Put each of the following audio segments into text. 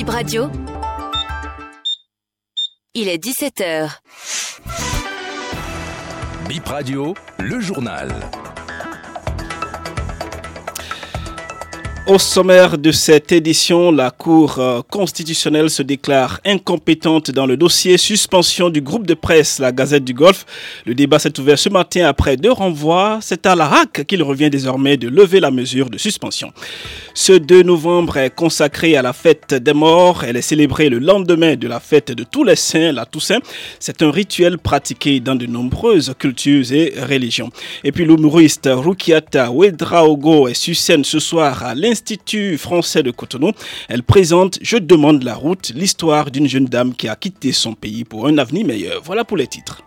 Bib Radio. Il est 17h. Bip Radio, le journal. Au sommaire de cette édition, la Cour euh, constitutionnelle se déclare incompétente dans le dossier suspension du groupe de presse La Gazette du Golfe. Le débat s'est ouvert ce matin après deux renvois. C'est à la RAC qu'il revient désormais de lever la mesure de suspension. Ce 2 novembre est consacré à la fête des morts. Elle est célébrée le lendemain de la fête de tous les saints, la Toussaint. C'est un rituel pratiqué dans de nombreuses cultures et religions. Et puis l'humoriste est sur scène ce soir à l'Institut français de Cotonou. Elle présente Je demande la route, l'histoire d'une jeune dame qui a quitté son pays pour un avenir meilleur. Voilà pour les titres.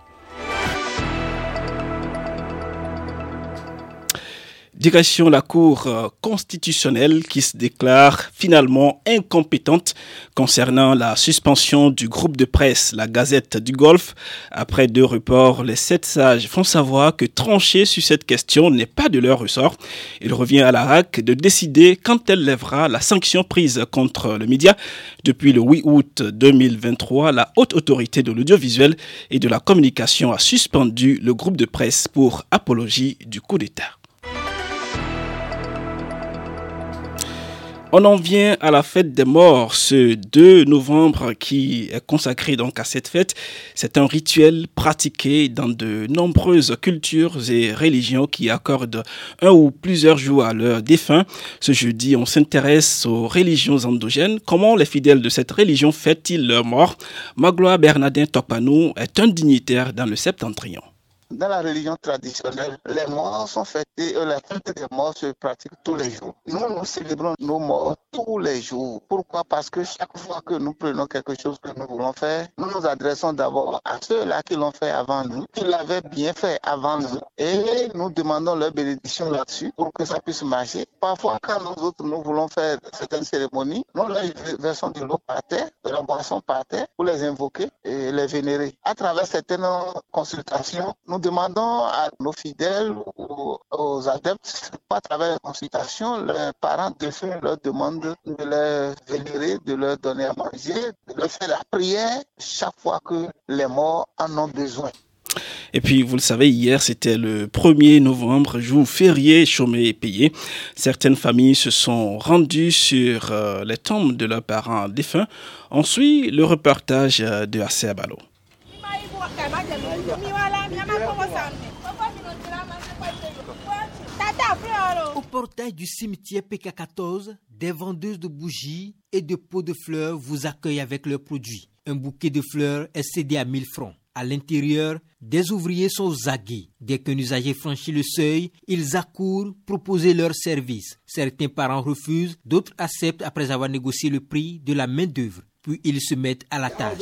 Direction la Cour euh, constitutionnelle qui se déclare finalement incompétente concernant la suspension du groupe de presse La Gazette du Golfe. Après deux reports, les sept sages font savoir que trancher sur cette question n'est pas de leur ressort. Il revient à la RAC de décider quand elle lèvera la sanction prise contre le média. Depuis le 8 août 2023, la haute autorité de l'audiovisuel et de la communication a suspendu le groupe de presse pour apologie du coup d'État. On en vient à la fête des morts, ce 2 novembre qui est consacré donc à cette fête. C'est un rituel pratiqué dans de nombreuses cultures et religions qui accordent un ou plusieurs jours à leurs défunts. Ce jeudi, on s'intéresse aux religions endogènes. Comment les fidèles de cette religion fêtent-ils leur mort Magloire Bernardin Topanou est un dignitaire dans le septentrion. Dans la religion traditionnelle, les morts sont fêtés, euh, la fête des morts se pratique tous les jours. Nous, nous célébrons nos morts tous les jours. Pourquoi? Parce que chaque fois que nous prenons quelque chose que nous voulons faire, nous nous adressons d'abord à ceux-là qui l'ont fait avant nous, qui l'avaient bien fait avant nous, et nous demandons leur bénédiction là-dessus pour que ça puisse marcher. Parfois, quand nous autres, nous voulons faire certaines cérémonies, nous leur versons de l'eau par terre, de la boisson par terre, pour les invoquer et les vénérer. À travers certaines consultations, nous demandons à nos fidèles ou aux adeptes, à travers la consultation, les parents de faire leur demande de les vénérer, de leur donner à manger, de leur faire la prière chaque fois que les morts en ont besoin. Et puis, vous le savez, hier, c'était le 1er novembre, jour férié, chômé et payé. Certaines familles se sont rendues sur euh, les tombes de leurs parents défunts. Ensuite, le reportage euh, de Assez Balo. Portail du cimetière PK14, des vendeuses de bougies et de pots de fleurs vous accueillent avec leurs produits. Un bouquet de fleurs est cédé à 1000 francs. À l'intérieur, des ouvriers sont zagués. Dès qu'un usager franchit le seuil, ils accourent proposer leurs services. Certains parents refusent, d'autres acceptent après avoir négocié le prix de la main-d'œuvre. Puis ils se mettent à la tâche.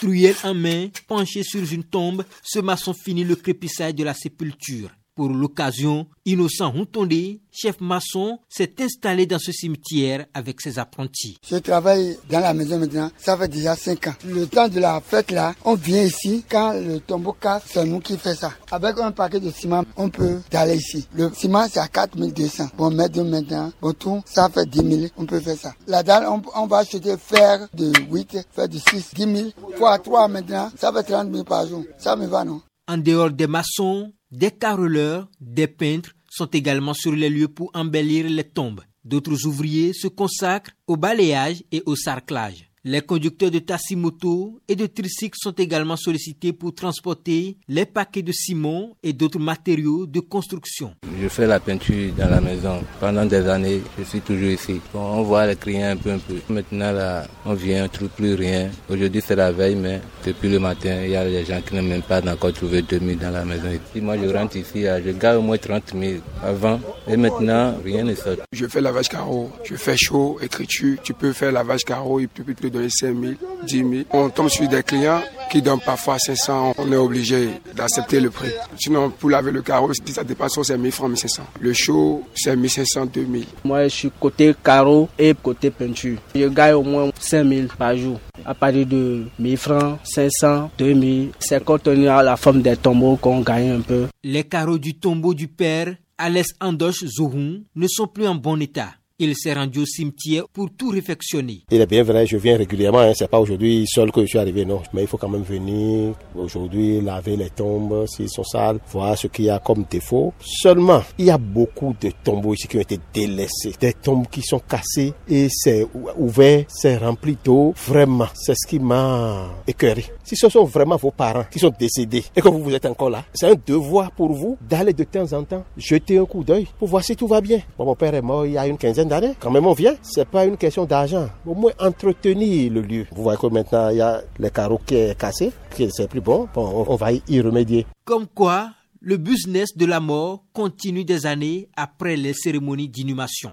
Truelle en main, penché sur une tombe, ce maçon finit le crépissage de la sépulture. Pour l'occasion, Innocent Huntonde, chef maçon, s'est installé dans ce cimetière avec ses apprentis. Je travaille dans la maison maintenant, ça fait déjà 5 ans. Le temps de la fête là, on vient ici, quand le tombeau casse, c'est nous qui fait ça. Avec un paquet de ciment, on peut aller ici. Le ciment c'est à 4200. Bon, de maintenant, bon tout, ça fait 10 000, on peut faire ça. La dalle, on, va acheter fer de 8, fer de 6, 10 000. Fois 3 maintenant, ça fait 30 000 par jour. Ça me va non? En dehors des maçons, des caroleurs, des peintres sont également sur les lieux pour embellir les tombes. D'autres ouvriers se consacrent au balayage et au sarclage. Les conducteurs de taxi-moto et de tricycles sont également sollicités pour transporter les paquets de ciment et d'autres matériaux de construction. Je fais la peinture dans la maison. Pendant des années, je suis toujours ici. on voit les clients un peu, un peu. Maintenant, là, on vient, on ne trouve plus rien. Aujourd'hui, c'est la veille, mais depuis le matin, il y a des gens qui n'ont même pas encore trouvé 2000 dans la maison. Si moi, je rentre ici, je garde au moins 30 000 avant. Et maintenant, rien ne sort. Je fais lavage carreau, je fais chaud, écriture. Tu peux faire lavage carreau et plus, plus, donner 5 000, 10 000. On tombe sur des clients qui donnent parfois 500. On est obligé d'accepter le prix. Sinon, pour laver le carreau, si ça dépasse, c'est 1000 francs, 1500. Le chaud, c'est 1500, 2000. Moi, je suis côté carreau et côté peinture. Je gagne au moins 5000 par jour. À partir de 1000 francs, 500, 2000. C'est contenu à la forme des tombeaux qu'on gagne un peu. Les carreaux du tombeau du père Alès Andoche Zohun ne sont plus en bon état. Il s'est rendu au cimetière pour tout réfectionner. Il est bien vrai, je viens régulièrement. Hein. C'est pas aujourd'hui seul que je suis arrivé, non. Mais il faut quand même venir aujourd'hui laver les tombes s'ils sont sales, voir ce qu'il y a comme défaut. Seulement, il y a beaucoup de tombeaux ici qui ont été délaissés, des tombes qui sont cassées et c'est ouvert, c'est rempli d'eau. Vraiment, c'est ce qui m'a écœuré. Si ce sont vraiment vos parents qui sont décédés et que vous vous êtes encore là, c'est un devoir pour vous d'aller de temps en temps jeter un coup d'œil pour voir si tout va bien. mon père est mort il y a une quinzaine Quand même, on vient. C'est pas une question d'argent. Au moins, entretenir le lieu. Vous voyez que maintenant, il y a les carreaux qui est cassé, qui c'est plus bon. Bon, on va y remédier. Comme quoi, le business de la mort continue des années après les cérémonies d'inhumation.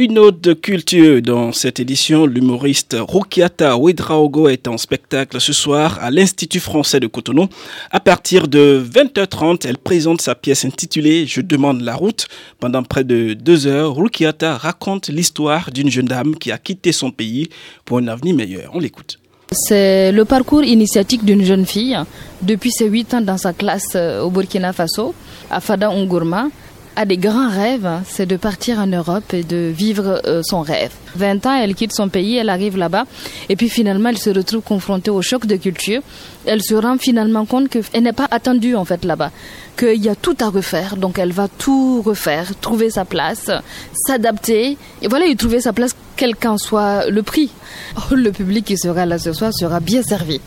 Une de culture dans cette édition, l'humoriste Rukiata Ouedraogo est en spectacle ce soir à l'Institut français de Cotonou. À partir de 20h30, elle présente sa pièce intitulée Je demande la route. Pendant près de deux heures, Rukiata raconte l'histoire d'une jeune dame qui a quitté son pays pour un avenir meilleur. On l'écoute. C'est le parcours initiatique d'une jeune fille depuis ses 8 ans dans sa classe euh, au Burkina Faso, à Fada Ngourma a des grands rêves, hein. c'est de partir en Europe et de vivre euh, son rêve. 20 ans, elle quitte son pays, elle arrive là-bas, et puis finalement, elle se retrouve confrontée au choc de culture. Elle se rend finalement compte qu'elle n'est pas attendue en fait là-bas, qu'il y a tout à refaire, donc elle va tout refaire, trouver sa place, s'adapter, et voilà, y trouver sa place, quel qu'en soit le prix. Oh, le public qui sera là ce soir sera bien servi,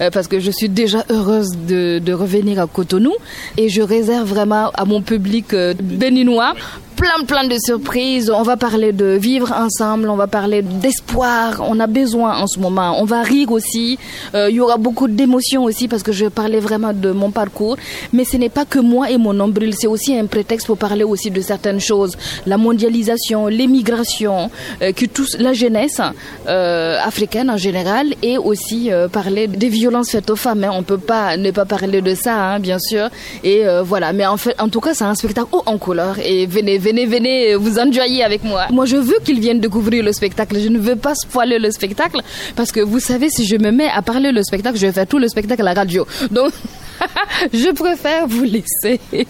euh, parce que je suis déjà heureuse de, revenir à Cotonou, et je réserve vraiment à mon public euh, béninois plein plein de surprises. On va parler de vivre ensemble, on va parler d'espoir. On a besoin en ce moment. On va rire aussi. Euh, il y aura beaucoup d'émotions aussi parce que je parlais vraiment de mon parcours. Mais ce n'est pas que moi et mon nombril. C'est aussi un prétexte pour parler aussi de certaines choses. La mondialisation, l'émigration, euh, qui touche la jeunesse euh, africaine en général et aussi parler des violences faites aux femmes. Hein. On peut pas ne pas parler de ça, hein, bien sûr. Et voilà. Mais en fait, en tout cas, c'est un spectacle haut en couleur. Et venez venez, venez vous enjoyer avec moi. Moi, je veux qu'ils viennent découvrir le spectacle. Je ne veux pas spoiler le spectacle parce que vous savez, si je me mets à parler le spectacle, je vais faire tout le spectacle à la radio. Donc, je préfère vous laisser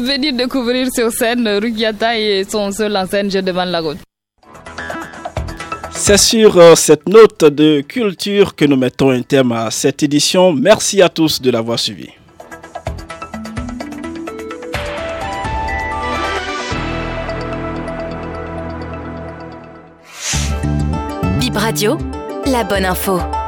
venir découvrir sur scène Rukiata et son seul en scène Je demande la route. C'est sur euh, cette note de culture que nous mettons un terme à cette édition. Merci à tous de l'avoir suivi. La bonne info.